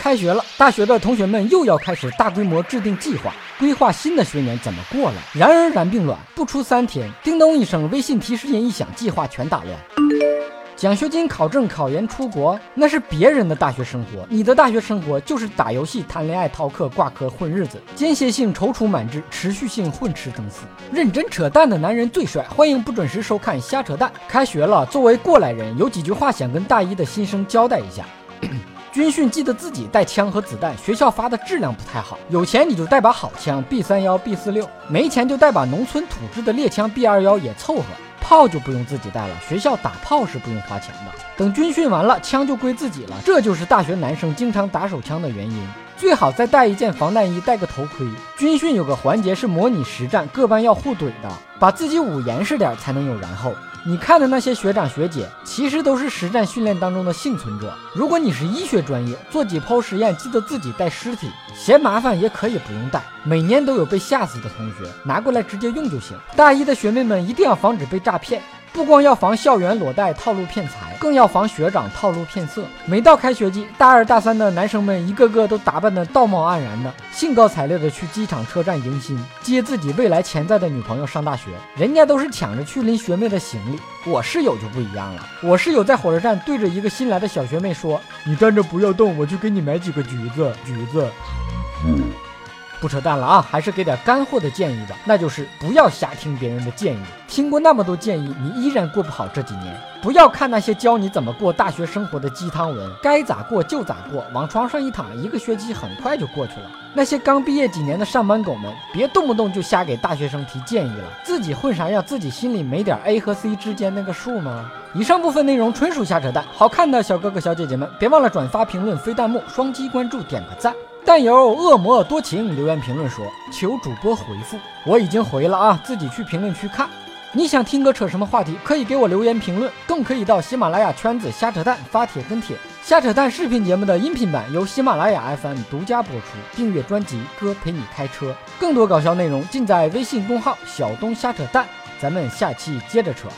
开学了，大学的同学们又要开始大规模制定计划，规划新的学年怎么过了。然而然并卵，不出三天，叮咚一声，微信提示音一响，计划全打乱。奖学金、考证、考研、出国，那是别人的大学生活，你的大学生活就是打游戏、谈恋爱、逃课、挂科、混日子，间歇性踌躇满志，持续性混吃等死。认真扯淡的男人最帅，欢迎不准时收看瞎扯淡。开学了，作为过来人，有几句话想跟大一的新生交代一下。军训记得自己带枪和子弹，学校发的质量不太好。有钱你就带把好枪，B 三幺、B 四六；没钱就带把农村土制的猎枪 B 二幺也凑合。炮就不用自己带了，学校打炮是不用花钱的。等军训完了，枪就归自己了。这就是大学男生经常打手枪的原因。最好再带一件防弹衣，戴个头盔。军训有个环节是模拟实战，各班要互怼的，把自己捂严实点才能有然后。你看的那些学长学姐，其实都是实战训练当中的幸存者。如果你是医学专业，做解剖实验记得自己带尸体，嫌麻烦也可以不用带。每年都有被吓死的同学，拿过来直接用就行。大一的学妹们一定要防止被诈骗。不光要防校园裸贷套路骗财，更要防学长套路骗色。每到开学季，大二大三的男生们一个个都打扮得道貌岸然的，兴高采烈的去机场车站迎新，接自己未来潜在的女朋友上大学。人家都是抢着去拎学妹的行李，我室友就不一样了。我室友在火车站对着一个新来的小学妹说：“你站着不要动，我去给你买几个橘子。”橘子。不扯淡了啊，还是给点干货的建议吧，那就是不要瞎听别人的建议。听过那么多建议，你依然过不好这几年。不要看那些教你怎么过大学生活的鸡汤文，该咋过就咋过，往床上一躺，一个学期很快就过去了。那些刚毕业几年的上班狗们，别动不动就瞎给大学生提建议了，自己混啥样，自己心里没点 A 和 C 之间那个数吗？以上部分内容纯属瞎扯淡，好看的小哥哥小姐姐们，别忘了转发、评论、飞弹幕、双击关注、点个赞。但有恶魔多情留言评论说：“求主播回复，我已经回了啊，自己去评论区看。你想听哥扯什么话题，可以给我留言评论，更可以到喜马拉雅圈子瞎扯淡发帖跟帖。瞎扯淡视频节目的音频版由喜马拉雅 FM 独家播出，订阅专辑哥陪你开车，更多搞笑内容尽在微信公号小东瞎扯淡。咱们下期接着扯。